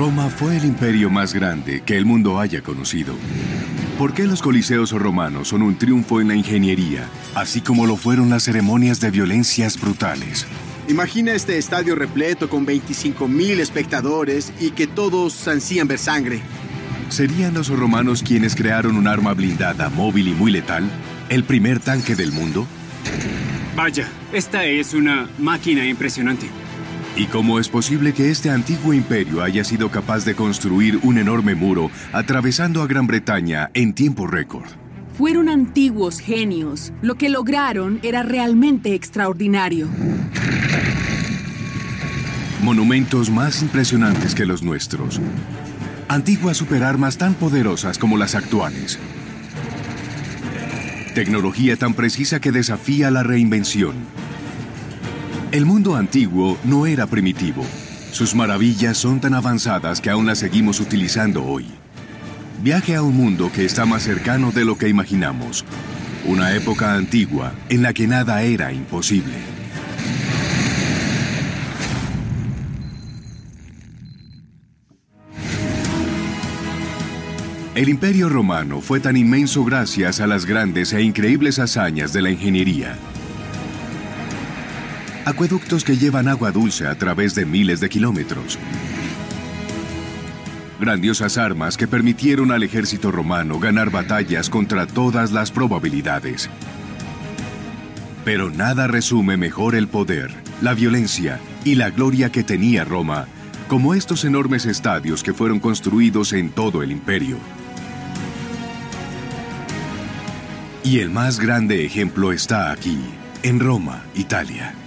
Roma fue el imperio más grande que el mundo haya conocido. ¿Por qué los coliseos romanos son un triunfo en la ingeniería, así como lo fueron las ceremonias de violencias brutales? Imagina este estadio repleto con 25.000 espectadores y que todos ansían ver sangre. ¿Serían los romanos quienes crearon un arma blindada, móvil y muy letal? ¿El primer tanque del mundo? Vaya, esta es una máquina impresionante. ¿Y cómo es posible que este antiguo imperio haya sido capaz de construir un enorme muro atravesando a Gran Bretaña en tiempo récord? Fueron antiguos genios. Lo que lograron era realmente extraordinario. Monumentos más impresionantes que los nuestros. Antiguas superarmas tan poderosas como las actuales. Tecnología tan precisa que desafía la reinvención el mundo antiguo no era primitivo. Sus maravillas son tan avanzadas que aún las seguimos utilizando hoy. Viaje a un mundo que está más cercano de lo que imaginamos. Una época antigua en la que nada era imposible. El imperio romano fue tan inmenso gracias a las grandes e increíbles hazañas de la ingeniería acueductos que llevan agua dulce a través de miles de kilómetros. Grandiosas armas que permitieron al ejército romano ganar batallas contra todas las probabilidades. Pero nada resume mejor el poder, la violencia y la gloria que tenía Roma, como estos enormes estadios que fueron construidos en todo el imperio. Y el más grande ejemplo está aquí, en Roma, Italia.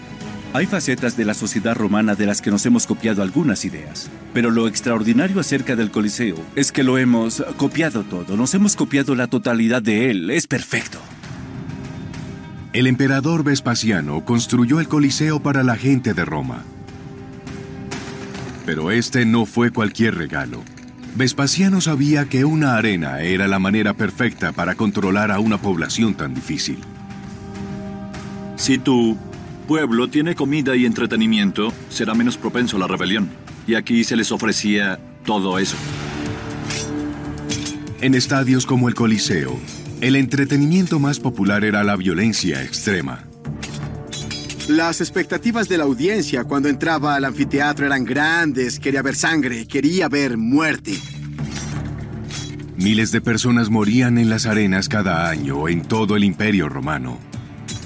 Hay facetas de la sociedad romana de las que nos hemos copiado algunas ideas, pero lo extraordinario acerca del Coliseo es que lo hemos copiado todo, nos hemos copiado la totalidad de él, es perfecto. El emperador Vespasiano construyó el Coliseo para la gente de Roma. Pero este no fue cualquier regalo. Vespasiano sabía que una arena era la manera perfecta para controlar a una población tan difícil. Si tú pueblo tiene comida y entretenimiento, será menos propenso a la rebelión. Y aquí se les ofrecía todo eso. En estadios como el Coliseo, el entretenimiento más popular era la violencia extrema. Las expectativas de la audiencia cuando entraba al anfiteatro eran grandes, quería ver sangre, quería ver muerte. Miles de personas morían en las arenas cada año en todo el imperio romano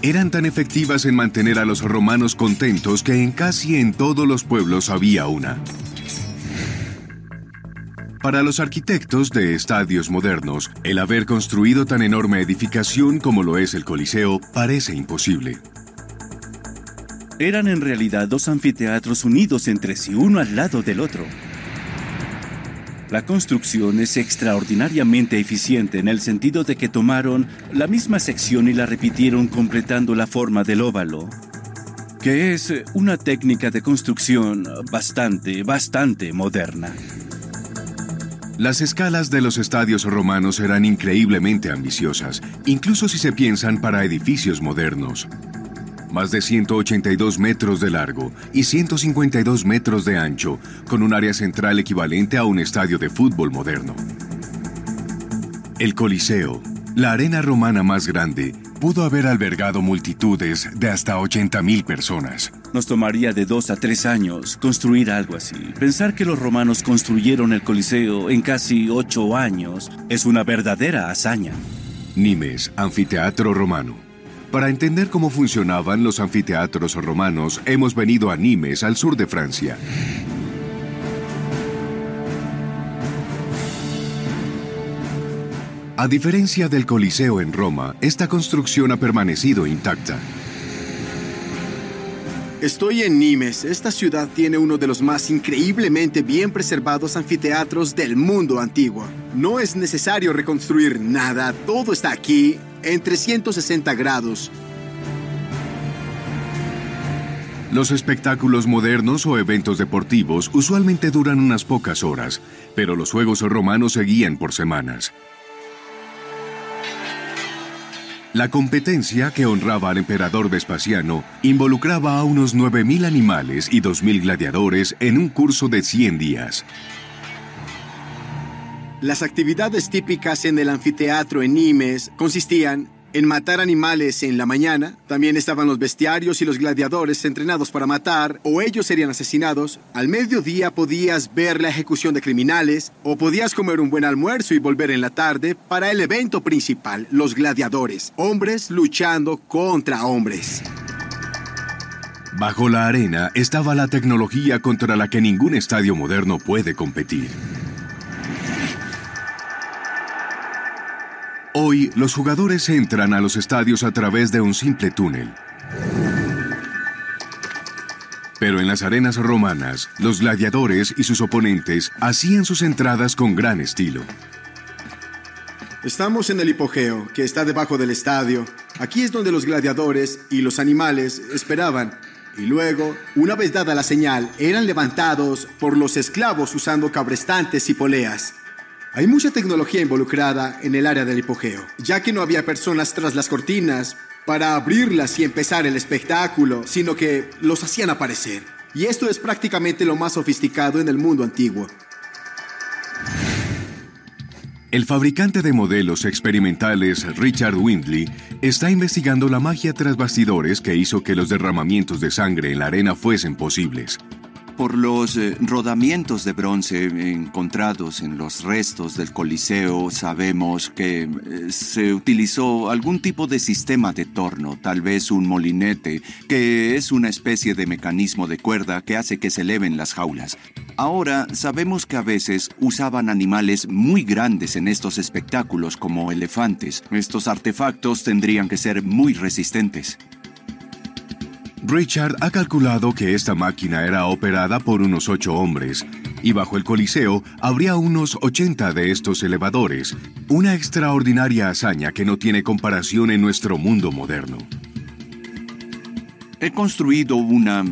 eran tan efectivas en mantener a los romanos contentos que en casi en todos los pueblos había una. Para los arquitectos de estadios modernos, el haber construido tan enorme edificación como lo es el Coliseo parece imposible. Eran en realidad dos anfiteatros unidos entre sí, uno al lado del otro. La construcción es extraordinariamente eficiente en el sentido de que tomaron la misma sección y la repitieron completando la forma del óvalo, que es una técnica de construcción bastante, bastante moderna. Las escalas de los estadios romanos eran increíblemente ambiciosas, incluso si se piensan para edificios modernos más de 182 metros de largo y 152 metros de ancho, con un área central equivalente a un estadio de fútbol moderno. El Coliseo, la arena romana más grande, pudo haber albergado multitudes de hasta 80.000 personas. Nos tomaría de dos a tres años construir algo así. Pensar que los romanos construyeron el Coliseo en casi ocho años es una verdadera hazaña. Nimes, anfiteatro romano. Para entender cómo funcionaban los anfiteatros romanos, hemos venido a Nimes, al sur de Francia. A diferencia del Coliseo en Roma, esta construcción ha permanecido intacta. Estoy en Nimes. Esta ciudad tiene uno de los más increíblemente bien preservados anfiteatros del mundo antiguo. No es necesario reconstruir nada, todo está aquí en 360 grados. Los espectáculos modernos o eventos deportivos usualmente duran unas pocas horas, pero los Juegos romanos seguían por semanas. La competencia que honraba al emperador Vespasiano involucraba a unos 9.000 animales y 2.000 gladiadores en un curso de 100 días. Las actividades típicas en el anfiteatro en Nimes consistían en matar animales en la mañana. También estaban los bestiarios y los gladiadores entrenados para matar, o ellos serían asesinados. Al mediodía podías ver la ejecución de criminales, o podías comer un buen almuerzo y volver en la tarde para el evento principal, los gladiadores, hombres luchando contra hombres. Bajo la arena estaba la tecnología contra la que ningún estadio moderno puede competir. Hoy, los jugadores entran a los estadios a través de un simple túnel. Pero en las arenas romanas, los gladiadores y sus oponentes hacían sus entradas con gran estilo. Estamos en el hipogeo, que está debajo del estadio. Aquí es donde los gladiadores y los animales esperaban. Y luego, una vez dada la señal, eran levantados por los esclavos usando cabrestantes y poleas. Hay mucha tecnología involucrada en el área del hipogeo, ya que no había personas tras las cortinas para abrirlas y empezar el espectáculo, sino que los hacían aparecer. Y esto es prácticamente lo más sofisticado en el mundo antiguo. El fabricante de modelos experimentales Richard Windley está investigando la magia tras bastidores que hizo que los derramamientos de sangre en la arena fuesen posibles. Por los eh, rodamientos de bronce encontrados en los restos del Coliseo, sabemos que eh, se utilizó algún tipo de sistema de torno, tal vez un molinete, que es una especie de mecanismo de cuerda que hace que se eleven las jaulas. Ahora sabemos que a veces usaban animales muy grandes en estos espectáculos como elefantes. Estos artefactos tendrían que ser muy resistentes. Richard ha calculado que esta máquina era operada por unos ocho hombres, y bajo el Coliseo habría unos 80 de estos elevadores, una extraordinaria hazaña que no tiene comparación en nuestro mundo moderno. He construido una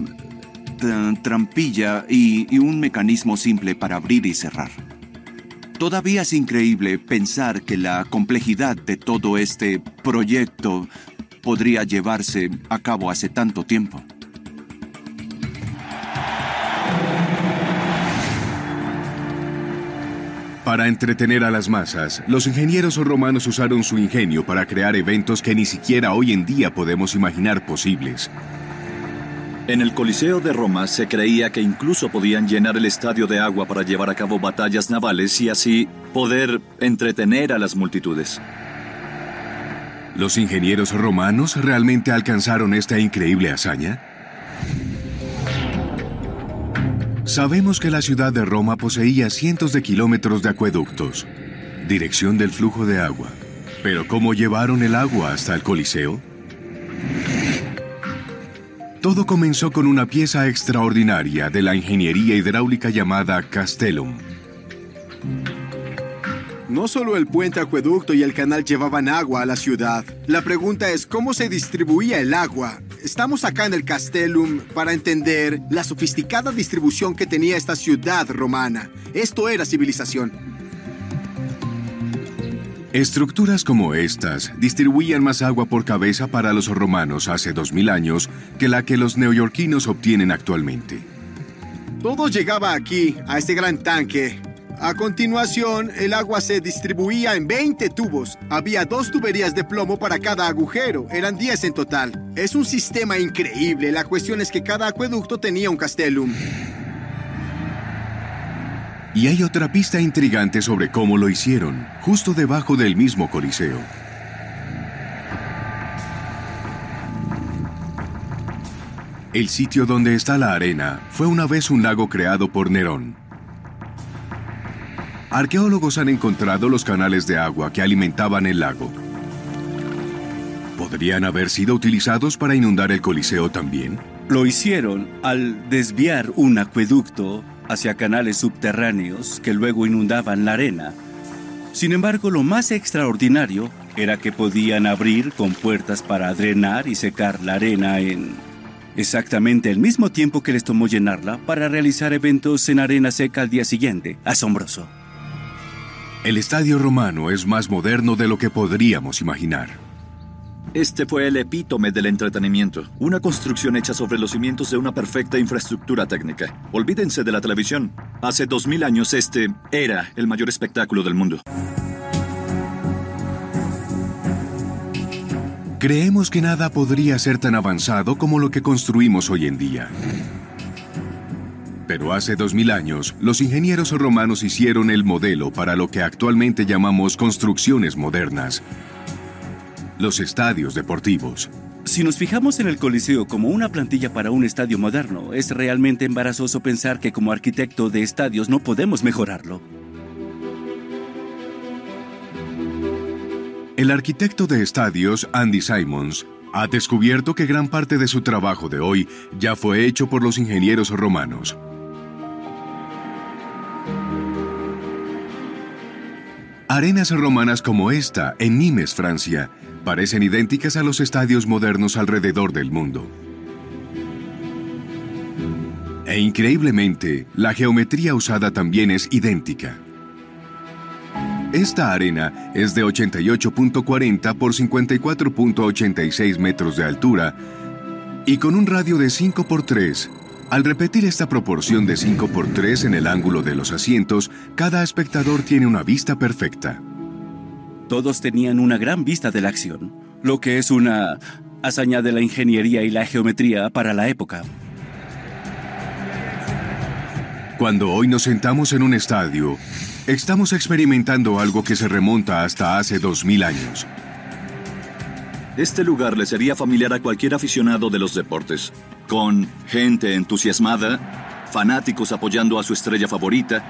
trampilla y, y un mecanismo simple para abrir y cerrar. Todavía es increíble pensar que la complejidad de todo este proyecto podría llevarse a cabo hace tanto tiempo. Para entretener a las masas, los ingenieros romanos usaron su ingenio para crear eventos que ni siquiera hoy en día podemos imaginar posibles. En el Coliseo de Roma se creía que incluso podían llenar el estadio de agua para llevar a cabo batallas navales y así poder entretener a las multitudes. ¿Los ingenieros romanos realmente alcanzaron esta increíble hazaña? Sabemos que la ciudad de Roma poseía cientos de kilómetros de acueductos, dirección del flujo de agua. Pero ¿cómo llevaron el agua hasta el Coliseo? Todo comenzó con una pieza extraordinaria de la ingeniería hidráulica llamada Castellum. No solo el puente acueducto y el canal llevaban agua a la ciudad. La pregunta es cómo se distribuía el agua. Estamos acá en el Castellum para entender la sofisticada distribución que tenía esta ciudad romana. Esto era civilización. Estructuras como estas distribuían más agua por cabeza para los romanos hace 2000 años que la que los neoyorquinos obtienen actualmente. Todo llegaba aquí, a este gran tanque, a continuación, el agua se distribuía en 20 tubos. Había dos tuberías de plomo para cada agujero, eran 10 en total. Es un sistema increíble, la cuestión es que cada acueducto tenía un castellum. Y hay otra pista intrigante sobre cómo lo hicieron, justo debajo del mismo Coliseo. El sitio donde está la arena fue una vez un lago creado por Nerón. Arqueólogos han encontrado los canales de agua que alimentaban el lago. ¿Podrían haber sido utilizados para inundar el Coliseo también? Lo hicieron al desviar un acueducto hacia canales subterráneos que luego inundaban la arena. Sin embargo, lo más extraordinario era que podían abrir con puertas para drenar y secar la arena en exactamente el mismo tiempo que les tomó llenarla para realizar eventos en arena seca al día siguiente. Asombroso. El estadio romano es más moderno de lo que podríamos imaginar. Este fue el epítome del entretenimiento, una construcción hecha sobre los cimientos de una perfecta infraestructura técnica. Olvídense de la televisión. Hace dos mil años este era el mayor espectáculo del mundo. Creemos que nada podría ser tan avanzado como lo que construimos hoy en día. Pero hace dos mil años, los ingenieros romanos hicieron el modelo para lo que actualmente llamamos construcciones modernas, los estadios deportivos. Si nos fijamos en el Coliseo como una plantilla para un estadio moderno, es realmente embarazoso pensar que como arquitecto de estadios no podemos mejorarlo. El arquitecto de estadios, Andy Simons, ha descubierto que gran parte de su trabajo de hoy ya fue hecho por los ingenieros romanos. Arenas romanas como esta, en Nimes, Francia, parecen idénticas a los estadios modernos alrededor del mundo. E increíblemente, la geometría usada también es idéntica. Esta arena es de 88.40 por 54.86 metros de altura y con un radio de 5 por 3. Al repetir esta proporción de 5 por 3 en el ángulo de los asientos, cada espectador tiene una vista perfecta. Todos tenían una gran vista de la acción, lo que es una hazaña de la ingeniería y la geometría para la época. Cuando hoy nos sentamos en un estadio, estamos experimentando algo que se remonta hasta hace 2000 años. Este lugar le sería familiar a cualquier aficionado de los deportes, con gente entusiasmada, fanáticos apoyando a su estrella favorita,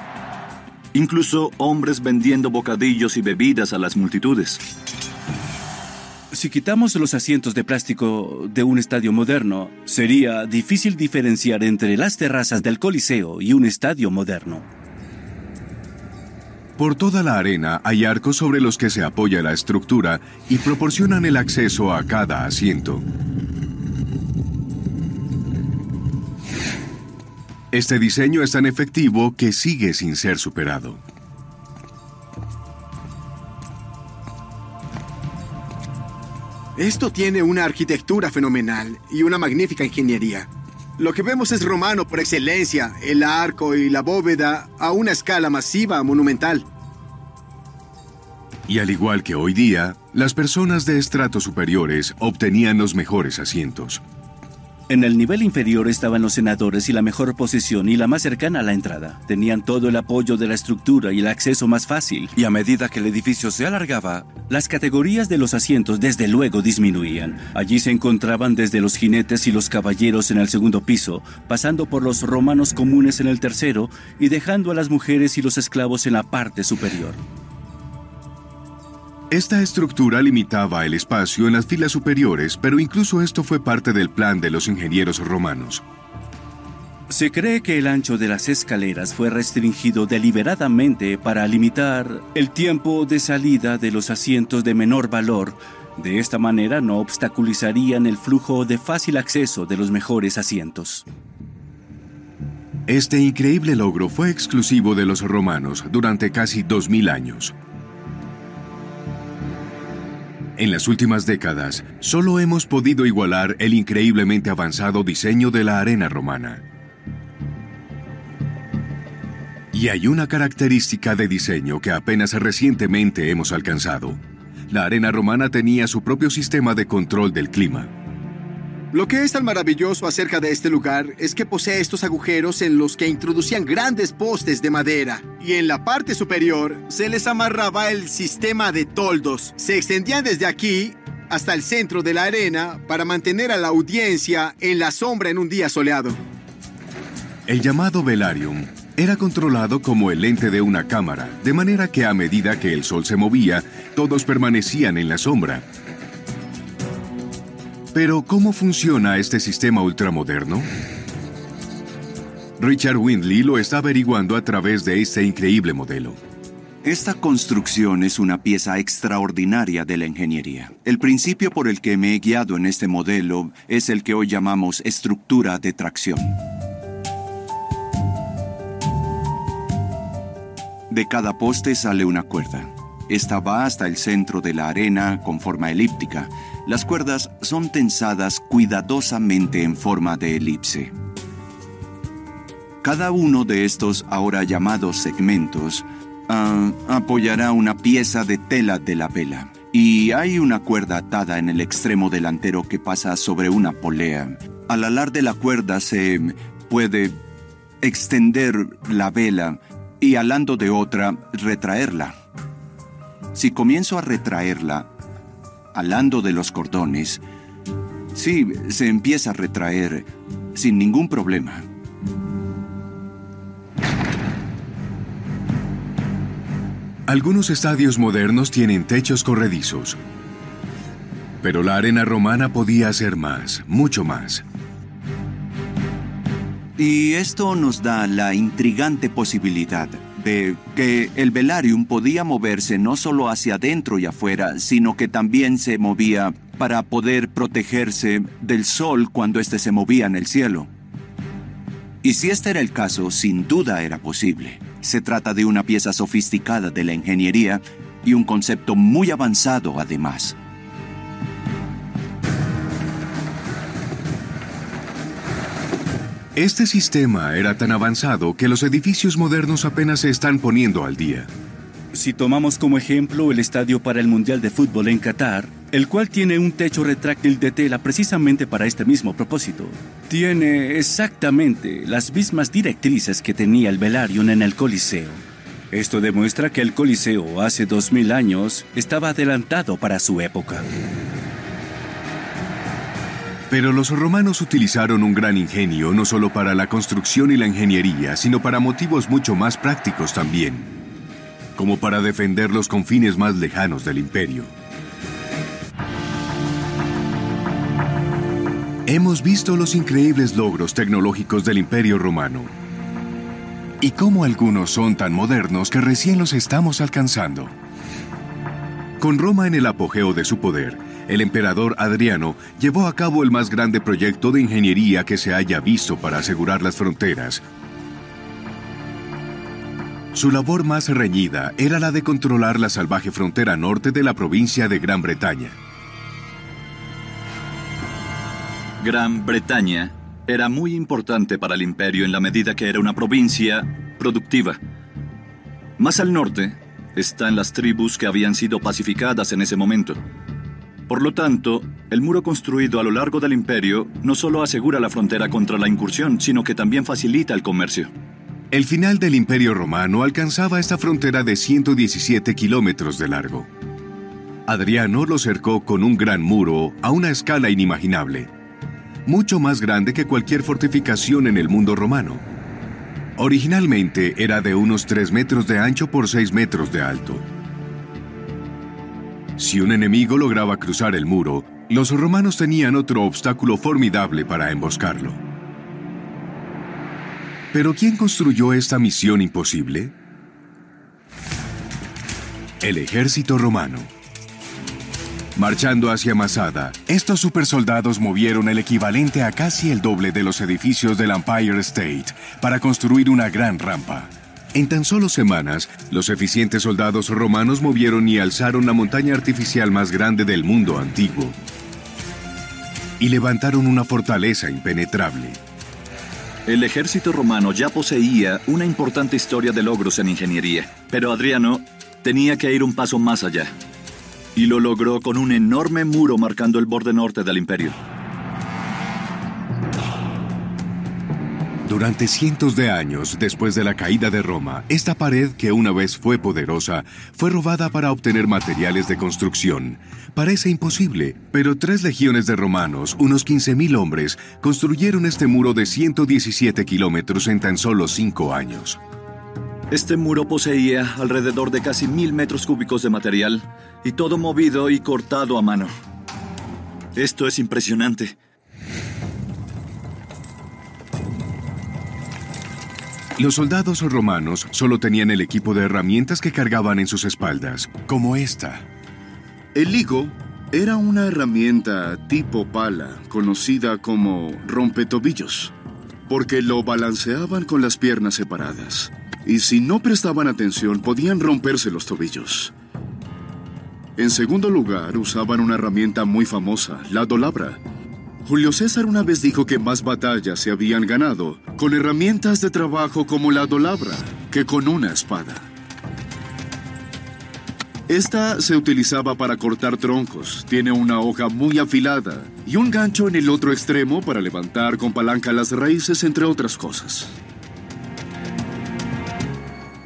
incluso hombres vendiendo bocadillos y bebidas a las multitudes. Si quitamos los asientos de plástico de un estadio moderno, sería difícil diferenciar entre las terrazas del Coliseo y un estadio moderno. Por toda la arena hay arcos sobre los que se apoya la estructura y proporcionan el acceso a cada asiento. Este diseño es tan efectivo que sigue sin ser superado. Esto tiene una arquitectura fenomenal y una magnífica ingeniería. Lo que vemos es romano por excelencia, el arco y la bóveda a una escala masiva, monumental. Y al igual que hoy día, las personas de estratos superiores obtenían los mejores asientos. En el nivel inferior estaban los senadores y la mejor posición y la más cercana a la entrada. Tenían todo el apoyo de la estructura y el acceso más fácil. Y a medida que el edificio se alargaba, las categorías de los asientos desde luego disminuían. Allí se encontraban desde los jinetes y los caballeros en el segundo piso, pasando por los romanos comunes en el tercero y dejando a las mujeres y los esclavos en la parte superior. Esta estructura limitaba el espacio en las filas superiores, pero incluso esto fue parte del plan de los ingenieros romanos. Se cree que el ancho de las escaleras fue restringido deliberadamente para limitar el tiempo de salida de los asientos de menor valor. De esta manera no obstaculizarían el flujo de fácil acceso de los mejores asientos. Este increíble logro fue exclusivo de los romanos durante casi 2000 años. En las últimas décadas, solo hemos podido igualar el increíblemente avanzado diseño de la arena romana. Y hay una característica de diseño que apenas recientemente hemos alcanzado. La arena romana tenía su propio sistema de control del clima. Lo que es tan maravilloso acerca de este lugar es que posee estos agujeros en los que introducían grandes postes de madera y en la parte superior se les amarraba el sistema de toldos. Se extendían desde aquí hasta el centro de la arena para mantener a la audiencia en la sombra en un día soleado. El llamado velarium era controlado como el lente de una cámara, de manera que a medida que el sol se movía, todos permanecían en la sombra. Pero, ¿cómo funciona este sistema ultramoderno? Richard Windley lo está averiguando a través de este increíble modelo. Esta construcción es una pieza extraordinaria de la ingeniería. El principio por el que me he guiado en este modelo es el que hoy llamamos estructura de tracción. De cada poste sale una cuerda. Esta va hasta el centro de la arena con forma elíptica Las cuerdas son tensadas cuidadosamente en forma de elipse. Cada uno de estos ahora llamados segmentos ah, apoyará una pieza de tela de la vela y hay una cuerda atada en el extremo delantero que pasa sobre una polea. Al alar de la cuerda se puede extender la vela y alando de otra, retraerla. Si comienzo a retraerla, alando de los cordones, sí, se empieza a retraer sin ningún problema. Algunos estadios modernos tienen techos corredizos, pero la arena romana podía hacer más, mucho más. Y esto nos da la intrigante posibilidad que el velarium podía moverse no solo hacia adentro y afuera, sino que también se movía para poder protegerse del sol cuando éste se movía en el cielo. Y si este era el caso, sin duda era posible. Se trata de una pieza sofisticada de la ingeniería y un concepto muy avanzado además. Este sistema era tan avanzado que los edificios modernos apenas se están poniendo al día. Si tomamos como ejemplo el estadio para el Mundial de Fútbol en Qatar, el cual tiene un techo retráctil de tela precisamente para este mismo propósito, tiene exactamente las mismas directrices que tenía el Velarium en el Coliseo. Esto demuestra que el Coliseo hace 2000 años estaba adelantado para su época. Pero los romanos utilizaron un gran ingenio no solo para la construcción y la ingeniería, sino para motivos mucho más prácticos también como para defender los confines más lejanos del imperio. Hemos visto los increíbles logros tecnológicos del imperio romano y cómo algunos son tan modernos que recién los estamos alcanzando. Con Roma en el apogeo de su poder, el emperador Adriano llevó a cabo el más grande proyecto de ingeniería que se haya visto para asegurar las fronteras su labor más reñida era la de controlar la salvaje frontera norte de la provincia de Gran Bretaña. Gran Bretaña era muy importante para el imperio en la medida que era una provincia productiva. Más al norte están las tribus que habían sido pacificadas en ese momento. Por lo tanto, el muro construido a lo largo del imperio no solo asegura la frontera contra la incursión, sino que también facilita el comercio. El final del Imperio Romano alcanzaba esta frontera de 117 kilómetros de largo. Adriano lo cercó con un gran muro a una escala inimaginable, mucho más grande que cualquier fortificación en el mundo romano. Originalmente era de unos 3 metros de ancho por 6 metros de alto. Si un enemigo lograba cruzar el muro, los romanos tenían otro obstáculo formidable para emboscarlo. ¿Pero quién construyó esta misión imposible? El ejército romano. Marchando hacia Masada, estos supersoldados movieron el equivalente a casi el doble de los edificios del Empire State para construir una gran rampa. En tan solo semanas, los eficientes soldados romanos movieron y alzaron la montaña artificial más grande del mundo antiguo. Y levantaron una fortaleza impenetrable. El ejército romano ya poseía una importante historia de logros en ingeniería, pero Adriano tenía que ir un paso más allá. Y lo logró con un enorme muro marcando el borde norte del imperio. Durante cientos de años después de la caída de Roma, esta pared, que una vez fue poderosa, fue robada para obtener materiales de construcción. Parece imposible, pero tres legiones de romanos, unos 15.000 hombres, construyeron este muro de 117 kilómetros en tan solo cinco años. Este muro poseía alrededor de casi mil metros cúbicos de material, y todo movido y cortado a mano. Esto es impresionante. Los soldados romanos solo tenían el equipo de herramientas que cargaban en sus espaldas, como esta. El ligo era una herramienta tipo pala, conocida como rompetobillos, porque lo balanceaban con las piernas separadas, y si no prestaban atención podían romperse los tobillos. En segundo lugar, usaban una herramienta muy famosa, la dolabra. Julio César una vez dijo que más batallas se habían ganado con herramientas de trabajo como la dolabra que con una espada. Esta se utilizaba para cortar troncos, tiene una hoja muy afilada y un gancho en el otro extremo para levantar con palanca las raíces, entre otras cosas.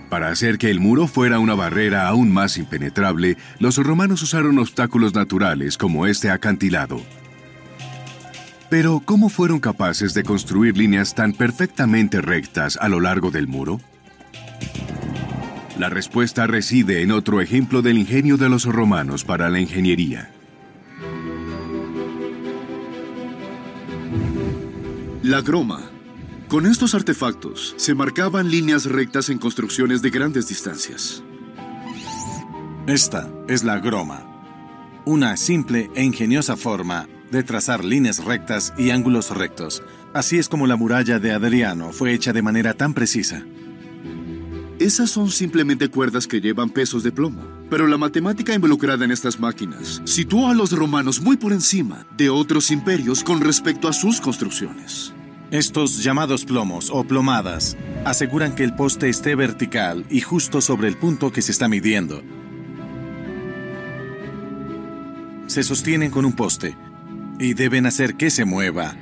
Para hacer que el muro fuera una barrera aún más impenetrable, los romanos usaron obstáculos naturales como este acantilado. Pero, ¿cómo fueron capaces de construir líneas tan perfectamente rectas a lo largo del muro? La respuesta reside en otro ejemplo del ingenio de los romanos para la ingeniería. La groma. Con estos artefactos se marcaban líneas rectas en construcciones de grandes distancias. Esta es la groma, una simple e ingeniosa forma de trazar líneas rectas y ángulos rectos. Así es como la muralla de Adriano fue hecha de manera tan precisa. Esas son simplemente cuerdas que llevan pesos de plomo. Pero la matemática involucrada en estas máquinas situó a los romanos muy por encima de otros imperios con respecto a sus construcciones. Estos llamados plomos o plomadas aseguran que el poste esté vertical y justo sobre el punto que se está midiendo. Se sostienen con un poste y deben hacer que se mueva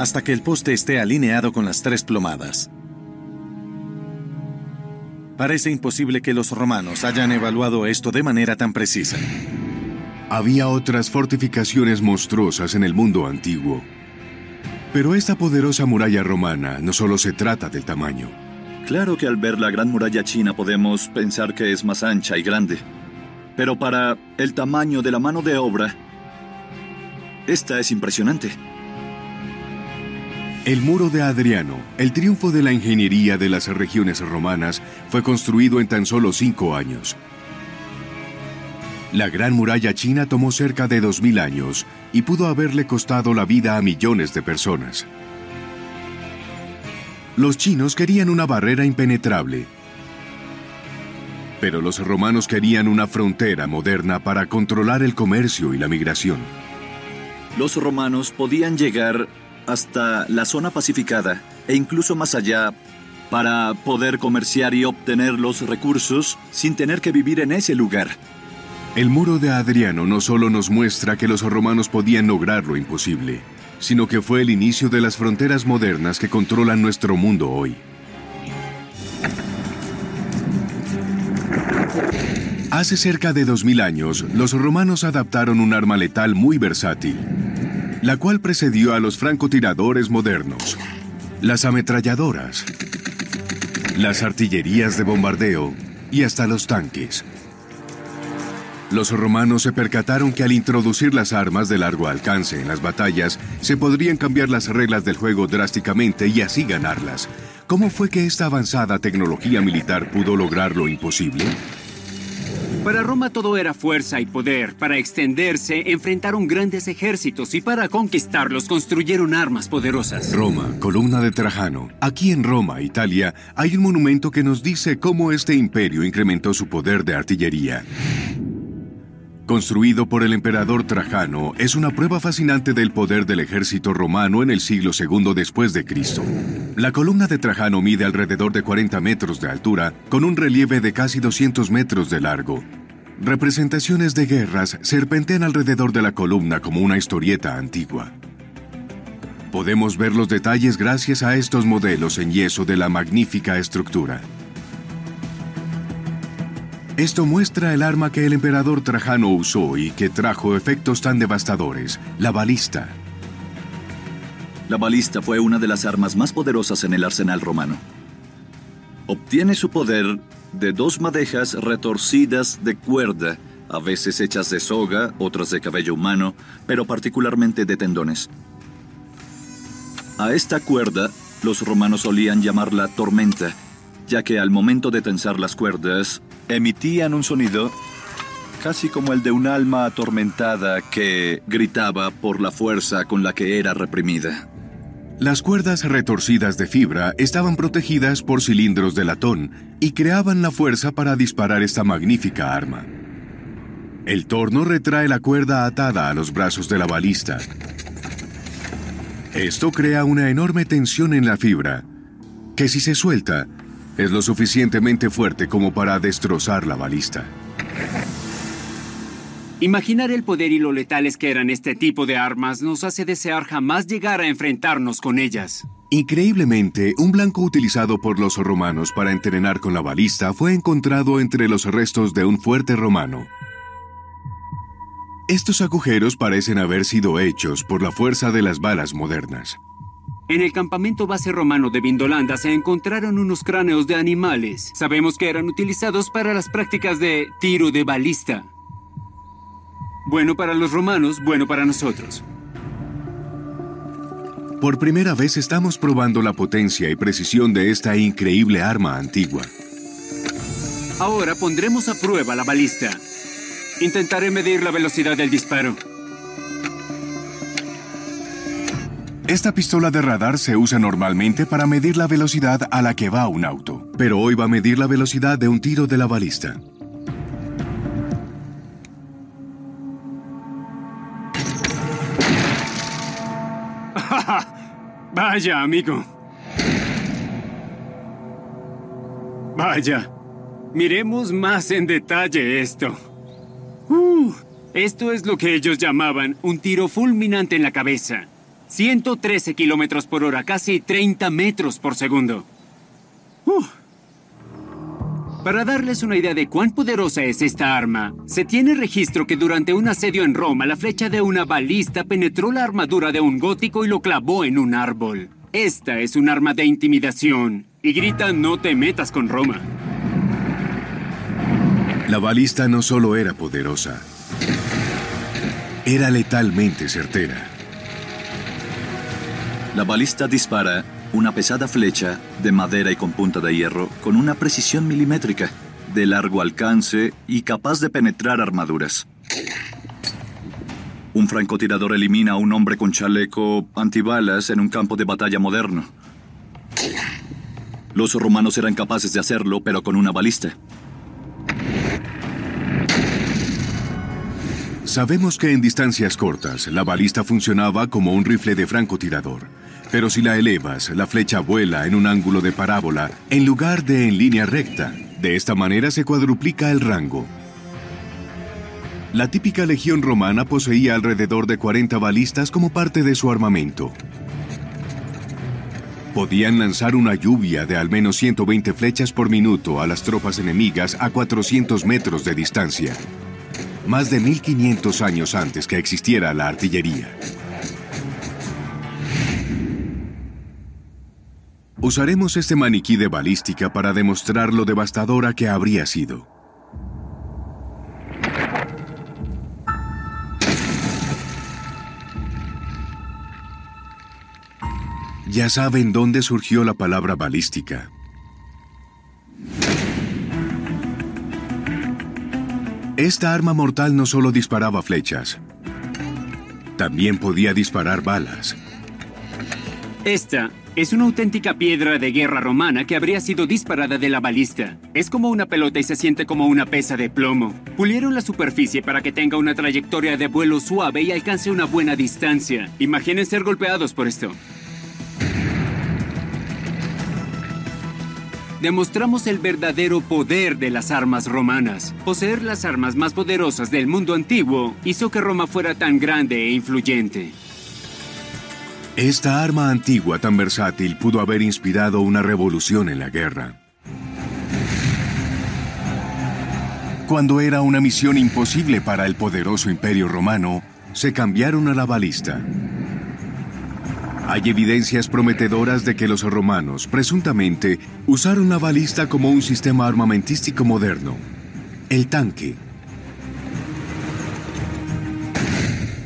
hasta que el poste esté alineado con las tres plomadas. Parece imposible que los romanos hayan evaluado esto de manera tan precisa. Había otras fortificaciones monstruosas en el mundo antiguo. Pero esta poderosa muralla romana no solo se trata del tamaño. Claro que al ver la gran muralla china podemos pensar que es más ancha y grande. Pero para el tamaño de la mano de obra, esta es impresionante. El muro de Adriano, el triunfo de la ingeniería de las regiones romanas, fue construido en tan solo cinco años. La gran muralla china tomó cerca de 2.000 años y pudo haberle costado la vida a millones de personas. Los chinos querían una barrera impenetrable, pero los romanos querían una frontera moderna para controlar el comercio y la migración. Los romanos podían llegar hasta la zona pacificada e incluso más allá para poder comerciar y obtener los recursos sin tener que vivir en ese lugar. El muro de Adriano no solo nos muestra que los romanos podían lograr lo imposible, sino que fue el inicio de las fronteras modernas que controlan nuestro mundo hoy. Hace cerca de 2000 años, los romanos adaptaron un arma letal muy versátil, la cual precedió a los francotiradores modernos, las ametralladoras, las artillerías de bombardeo y hasta los tanques. Los romanos se percataron que al introducir las armas de largo alcance en las batallas, se podrían cambiar las reglas del juego drásticamente y así ganarlas. ¿Cómo fue que esta avanzada tecnología militar pudo lograr lo imposible? Para Roma todo era fuerza y poder. Para extenderse, enfrentaron grandes ejércitos y para conquistarlos construyeron armas poderosas. Roma, columna de Trajano. Aquí en Roma, Italia, hay un monumento que nos dice cómo este imperio incrementó su poder de artillería. Construido por el emperador Trajano, es una prueba fascinante del poder del ejército romano en el siglo II después de Cristo. La columna de Trajano mide alrededor de 40 metros de altura, con un relieve de casi 200 metros de largo. Representaciones de guerras serpentean alrededor de la columna como una historieta antigua. Podemos ver los detalles gracias a estos modelos en yeso de la magnífica estructura. Esto muestra el arma que el emperador Trajano usó y que trajo efectos tan devastadores, la balista. La balista fue una de las armas más poderosas en el arsenal romano. Obtiene su poder de dos madejas retorcidas de cuerda, a veces hechas de soga, otras de cabello humano, pero particularmente de tendones. A esta cuerda los romanos solían llamarla tormenta, ya que al momento de tensar las cuerdas emitían un sonido casi como el de un alma atormentada que gritaba por la fuerza con la que era reprimida. Las cuerdas retorcidas de fibra estaban protegidas por cilindros de latón y creaban la fuerza para disparar esta magnífica arma. El torno retrae la cuerda atada a los brazos de la balista. Esto crea una enorme tensión en la fibra, que si se suelta, es lo suficientemente fuerte como para destrozar la balista. Imaginar el poder y lo letales que eran este tipo de armas nos hace desear jamás llegar a enfrentarnos con ellas. Increíblemente, un blanco utilizado por los romanos para entrenar con la balista fue encontrado entre los restos de un fuerte romano. Estos agujeros parecen haber sido hechos por la fuerza de las balas modernas. En el campamento base romano de Vindolanda se encontraron unos cráneos de animales. Sabemos que eran utilizados para las prácticas de tiro de balista. Bueno para los romanos, bueno para nosotros. Por primera vez estamos probando la potencia y precisión de esta increíble arma antigua. Ahora pondremos a prueba la balista. Intentaré medir la velocidad del disparo. Esta pistola de radar se usa normalmente para medir la velocidad a la que va un auto, pero hoy va a medir la velocidad de un tiro de la balista. Vaya, amigo. Vaya. Miremos más en detalle esto. Uh, esto es lo que ellos llamaban un tiro fulminante en la cabeza. 113 kilómetros por hora, casi 30 metros por segundo. Para darles una idea de cuán poderosa es esta arma, se tiene registro que durante un asedio en Roma, la flecha de una balista penetró la armadura de un gótico y lo clavó en un árbol. Esta es un arma de intimidación y grita no te metas con Roma. La balista no solo era poderosa, era letalmente certera. La balista dispara una pesada flecha de madera y con punta de hierro con una precisión milimétrica, de largo alcance y capaz de penetrar armaduras. Un francotirador elimina a un hombre con chaleco antibalas en un campo de batalla moderno. Los romanos eran capaces de hacerlo, pero con una balista. Sabemos que en distancias cortas, la balista funcionaba como un rifle de francotirador. Pero si la elevas, la flecha vuela en un ángulo de parábola en lugar de en línea recta. De esta manera se cuadruplica el rango. La típica legión romana poseía alrededor de 40 balistas como parte de su armamento. Podían lanzar una lluvia de al menos 120 flechas por minuto a las tropas enemigas a 400 metros de distancia. Más de 1500 años antes que existiera la artillería. Usaremos este maniquí de balística para demostrar lo devastadora que habría sido. Ya saben dónde surgió la palabra balística. Esta arma mortal no solo disparaba flechas, también podía disparar balas. Esta es una auténtica piedra de guerra romana que habría sido disparada de la balista. Es como una pelota y se siente como una pesa de plomo. Pulieron la superficie para que tenga una trayectoria de vuelo suave y alcance una buena distancia. Imaginen ser golpeados por esto. Demostramos el verdadero poder de las armas romanas. Poseer las armas más poderosas del mundo antiguo hizo que Roma fuera tan grande e influyente. Esta arma antigua tan versátil pudo haber inspirado una revolución en la guerra. Cuando era una misión imposible para el poderoso imperio romano, se cambiaron a la balista. Hay evidencias prometedoras de que los romanos, presuntamente, usaron la balista como un sistema armamentístico moderno. El tanque.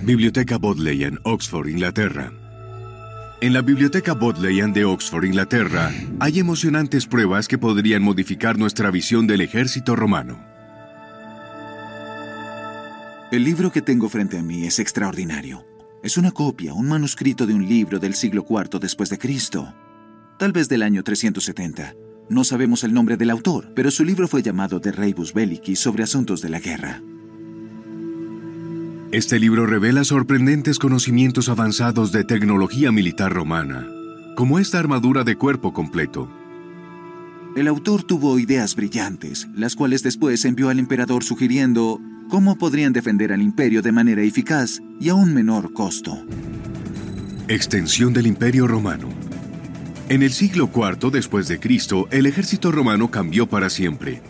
Biblioteca Bodleian, Oxford, Inglaterra. En la Biblioteca Bodleian de Oxford, Inglaterra, hay emocionantes pruebas que podrían modificar nuestra visión del ejército romano. El libro que tengo frente a mí es extraordinario. Es una copia, un manuscrito de un libro del siglo IV después de Cristo, tal vez del año 370. No sabemos el nombre del autor, pero su libro fue llamado De Rebus Bellici sobre asuntos de la guerra. Este libro revela sorprendentes conocimientos avanzados de tecnología militar romana, como esta armadura de cuerpo completo. El autor tuvo ideas brillantes, las cuales después envió al emperador sugiriendo cómo podrían defender al imperio de manera eficaz y a un menor costo. Extensión del Imperio Romano. En el siglo IV después de Cristo, el ejército romano cambió para siempre.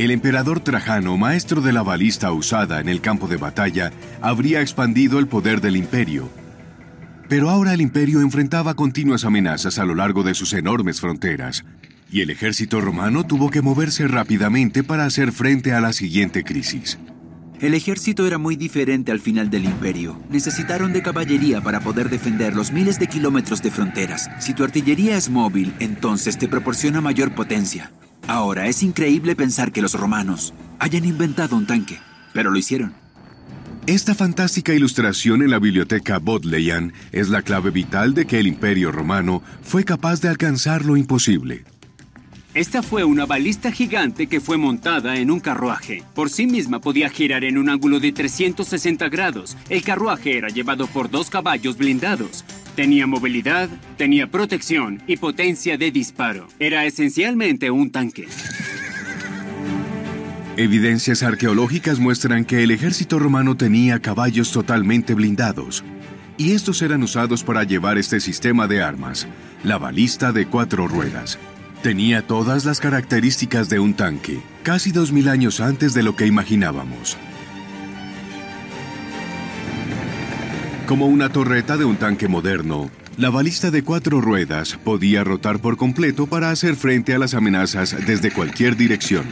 El emperador Trajano, maestro de la balista usada en el campo de batalla, habría expandido el poder del imperio. Pero ahora el imperio enfrentaba continuas amenazas a lo largo de sus enormes fronteras, y el ejército romano tuvo que moverse rápidamente para hacer frente a la siguiente crisis. El ejército era muy diferente al final del imperio. Necesitaron de caballería para poder defender los miles de kilómetros de fronteras. Si tu artillería es móvil, entonces te proporciona mayor potencia. Ahora, es increíble pensar que los romanos hayan inventado un tanque, pero lo hicieron. Esta fantástica ilustración en la biblioteca Bodleian es la clave vital de que el imperio romano fue capaz de alcanzar lo imposible. Esta fue una balista gigante que fue montada en un carruaje. Por sí misma podía girar en un ángulo de 360 grados. El carruaje era llevado por dos caballos blindados. Tenía movilidad, tenía protección y potencia de disparo. Era esencialmente un tanque. Evidencias arqueológicas muestran que el ejército romano tenía caballos totalmente blindados, y estos eran usados para llevar este sistema de armas, la balista de cuatro ruedas. Tenía todas las características de un tanque, casi dos mil años antes de lo que imaginábamos. Como una torreta de un tanque moderno, la balista de cuatro ruedas podía rotar por completo para hacer frente a las amenazas desde cualquier dirección.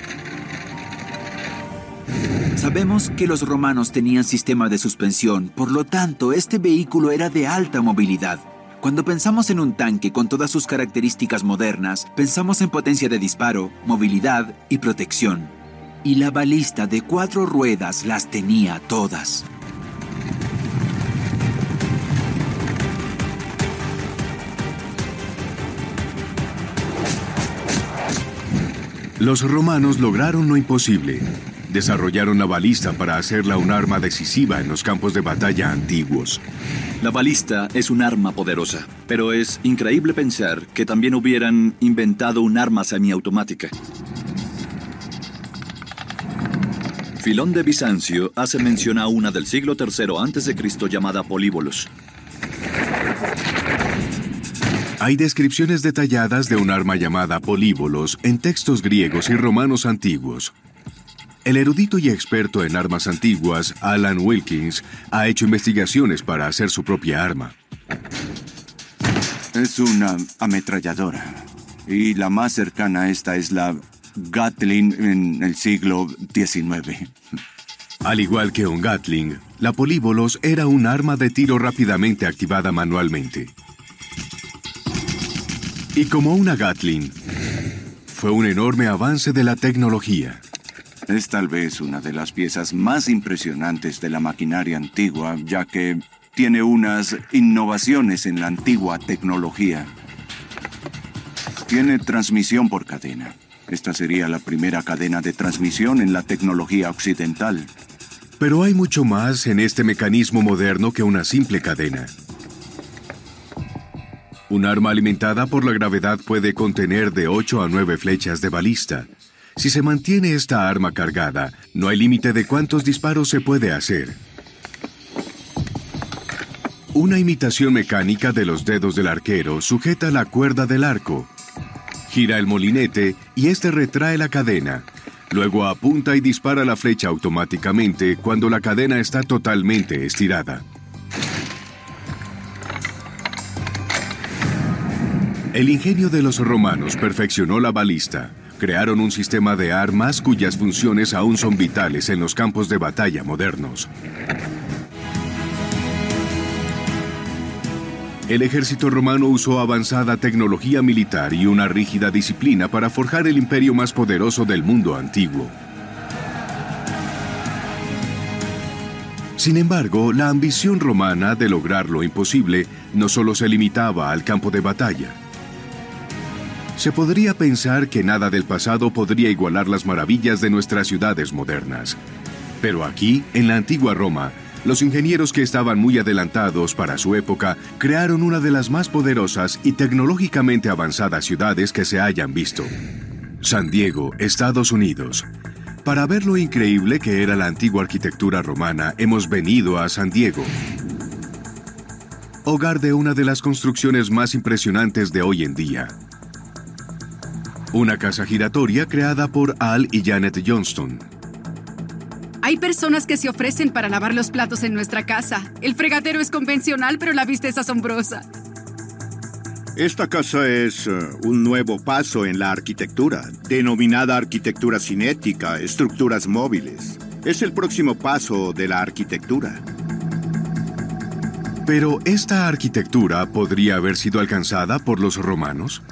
Sabemos que los romanos tenían sistema de suspensión, por lo tanto, este vehículo era de alta movilidad. Cuando pensamos en un tanque con todas sus características modernas, pensamos en potencia de disparo, movilidad y protección. Y la balista de cuatro ruedas las tenía todas. Los romanos lograron lo imposible. Desarrollaron la balista para hacerla un arma decisiva en los campos de batalla antiguos. La balista es un arma poderosa, pero es increíble pensar que también hubieran inventado un arma semiautomática. Filón de Bizancio hace mención a una del siglo III a.C. llamada Políbolos. Hay descripciones detalladas de un arma llamada políbolos en textos griegos y romanos antiguos. El erudito y experto en armas antiguas, Alan Wilkins, ha hecho investigaciones para hacer su propia arma. Es una ametralladora. Y la más cercana a esta es la Gatling en el siglo XIX. Al igual que un Gatling, la políbolos era un arma de tiro rápidamente activada manualmente. Y como una Gatling, fue un enorme avance de la tecnología. Es tal vez una de las piezas más impresionantes de la maquinaria antigua, ya que tiene unas innovaciones en la antigua tecnología. Tiene transmisión por cadena. Esta sería la primera cadena de transmisión en la tecnología occidental. Pero hay mucho más en este mecanismo moderno que una simple cadena. Un arma alimentada por la gravedad puede contener de 8 a 9 flechas de balista. Si se mantiene esta arma cargada, no hay límite de cuántos disparos se puede hacer. Una imitación mecánica de los dedos del arquero sujeta la cuerda del arco. Gira el molinete y este retrae la cadena. Luego apunta y dispara la flecha automáticamente cuando la cadena está totalmente estirada. El ingenio de los romanos perfeccionó la balista. Crearon un sistema de armas cuyas funciones aún son vitales en los campos de batalla modernos. El ejército romano usó avanzada tecnología militar y una rígida disciplina para forjar el imperio más poderoso del mundo antiguo. Sin embargo, la ambición romana de lograr lo imposible no solo se limitaba al campo de batalla. Se podría pensar que nada del pasado podría igualar las maravillas de nuestras ciudades modernas. Pero aquí, en la antigua Roma, Los ingenieros que estaban muy adelantados para su época crearon una de las más poderosas y tecnológicamente avanzadas ciudades que se hayan visto. San Diego, Estados Unidos. Para ver lo increíble que era la antigua arquitectura romana, hemos venido a San Diego. Hogar de una de las construcciones más impresionantes de hoy en día. Una casa giratoria creada por Al y Janet Johnston. Hay personas que se ofrecen para lavar los platos en nuestra casa. El fregadero es convencional, pero la vista es asombrosa. Esta casa es eh, un nuevo paso en la arquitectura, denominada arquitectura cinética, estructuras móviles. Es el próximo paso de la arquitectura. Pero esta arquitectura podría haber sido alcanzada por los romanos.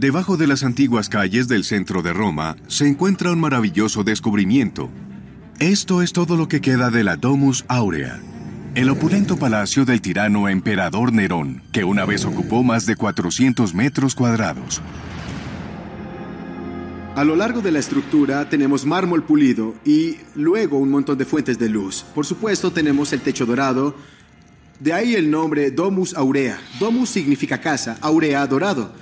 Debajo de las antiguas calles del centro de Roma se encuentra un maravilloso descubrimiento. Esto es todo lo que queda de la Domus Aurea, el opulento palacio del tirano emperador Nerón, que una vez ocupó más de 400 metros cuadrados. A lo largo de la estructura tenemos mármol pulido y luego un montón de fuentes de luz. Por supuesto tenemos el techo dorado, de ahí el nombre Domus Aurea. Domus significa casa, aurea dorado,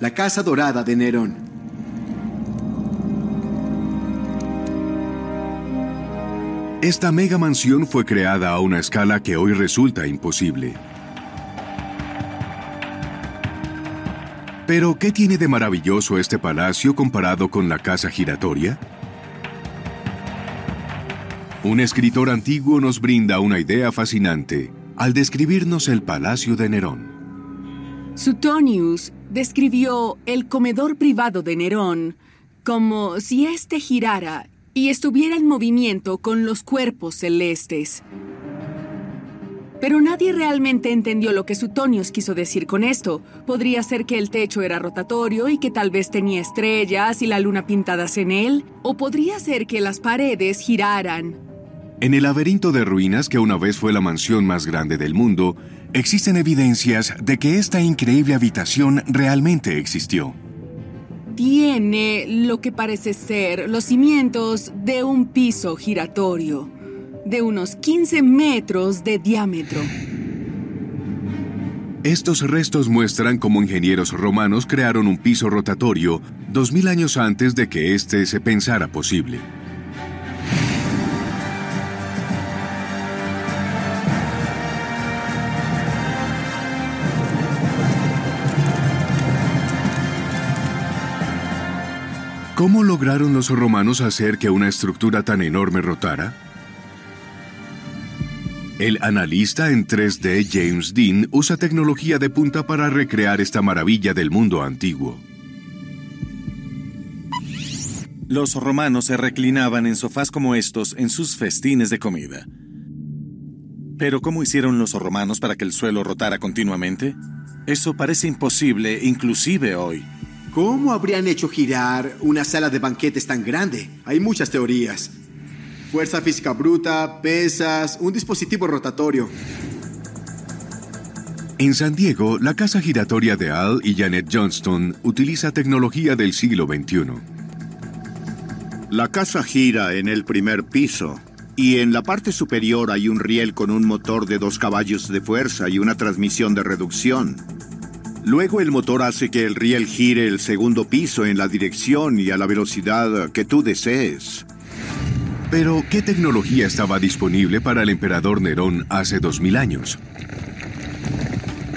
la casa dorada de Nerón. Esta mega mansión fue creada a una escala que hoy resulta imposible. Pero, ¿qué tiene de maravilloso este palacio comparado con la casa giratoria? Un escritor antiguo nos brinda una idea fascinante al describirnos el palacio de Nerón. Suetonius describió el comedor privado de Nerón como si éste girara y estuviera en movimiento con los cuerpos celestes. Pero nadie realmente entendió lo que Suetonius quiso decir con esto. Podría ser que el techo era rotatorio y que tal vez tenía estrellas y la luna pintadas en él, o podría ser que las paredes giraran. En el laberinto de ruinas que una vez fue la mansión más grande del mundo, existen evidencias de que esta increíble habitación realmente existió tiene lo que parece ser los cimientos de un piso giratorio, de unos 15 metros de diámetro. Estos restos muestran cómo ingenieros romanos crearon un piso rotatorio 2000 años antes de que éste se pensara posible. ¿Cómo lograron los romanos hacer que una estructura tan enorme rotara? El analista en 3D James Dean usa tecnología de punta para recrear esta maravilla del mundo antiguo. Los romanos se reclinaban en sofás como estos en sus festines de comida. Pero ¿cómo hicieron los romanos para que el suelo rotara continuamente? Eso parece imposible inclusive hoy. ¿Cómo habrían hecho girar una sala de banquetes tan grande? Hay muchas teorías. Fuerza física bruta, pesas, un dispositivo rotatorio. En San Diego, la casa giratoria de Al y Janet Johnston utiliza tecnología del siglo XXI. La casa gira en el primer piso y en la parte superior hay un riel con un motor de dos caballos de fuerza y una transmisión de reducción. Luego el motor hace que el riel gire el segundo piso en la dirección y a la velocidad que tú desees. Pero, ¿qué tecnología estaba disponible para el emperador Nerón hace 2000 años?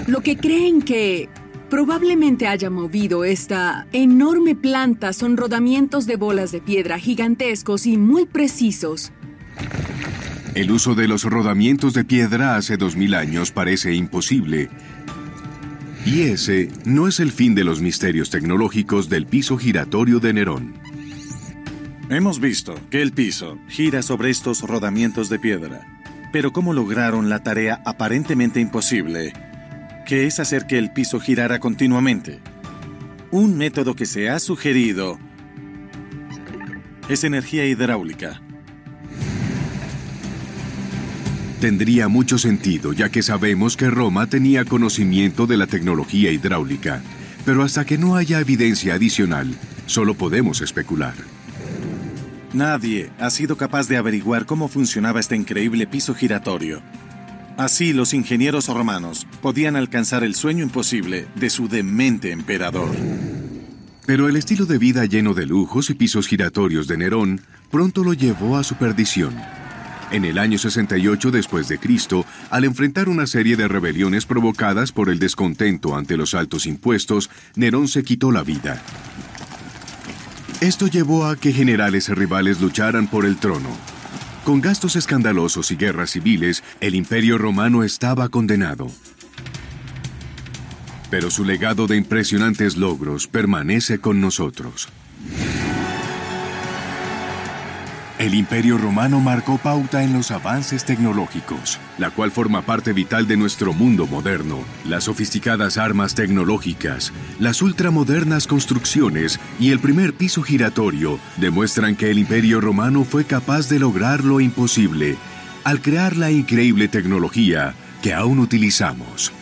Lo que creen que probablemente haya movido esta enorme planta son rodamientos de bolas de piedra gigantescos y muy precisos. El uso de los rodamientos de piedra hace 2000 años parece imposible, y ese no es el fin de los misterios tecnológicos del piso giratorio de Nerón. Hemos visto que el piso gira sobre estos rodamientos de piedra. Pero ¿cómo lograron la tarea aparentemente imposible, que es hacer que el piso girara continuamente? Un método que se ha sugerido es energía hidráulica. Tendría mucho sentido, ya que sabemos que Roma tenía conocimiento de la tecnología hidráulica, pero hasta que no haya evidencia adicional, solo podemos especular. Nadie ha sido capaz de averiguar cómo funcionaba este increíble piso giratorio. Así los ingenieros romanos podían alcanzar el sueño imposible de su demente emperador. Pero el estilo de vida lleno de lujos y pisos giratorios de Nerón pronto lo llevó a su perdición. En el año 68 después de Cristo, al enfrentar una serie de rebeliones provocadas por el descontento ante los altos impuestos, Nerón se quitó la vida. Esto llevó a que generales rivales lucharan por el trono. Con gastos escandalosos y guerras civiles, el imperio romano estaba condenado. Pero su legado de impresionantes logros permanece con nosotros. El Imperio Romano marcó pauta en los avances tecnológicos, la cual forma parte vital de nuestro mundo moderno. Las sofisticadas armas tecnológicas, las ultramodernas construcciones y el primer piso giratorio demuestran que el Imperio Romano fue capaz de lograr lo imposible al crear la increíble tecnología que aún utilizamos.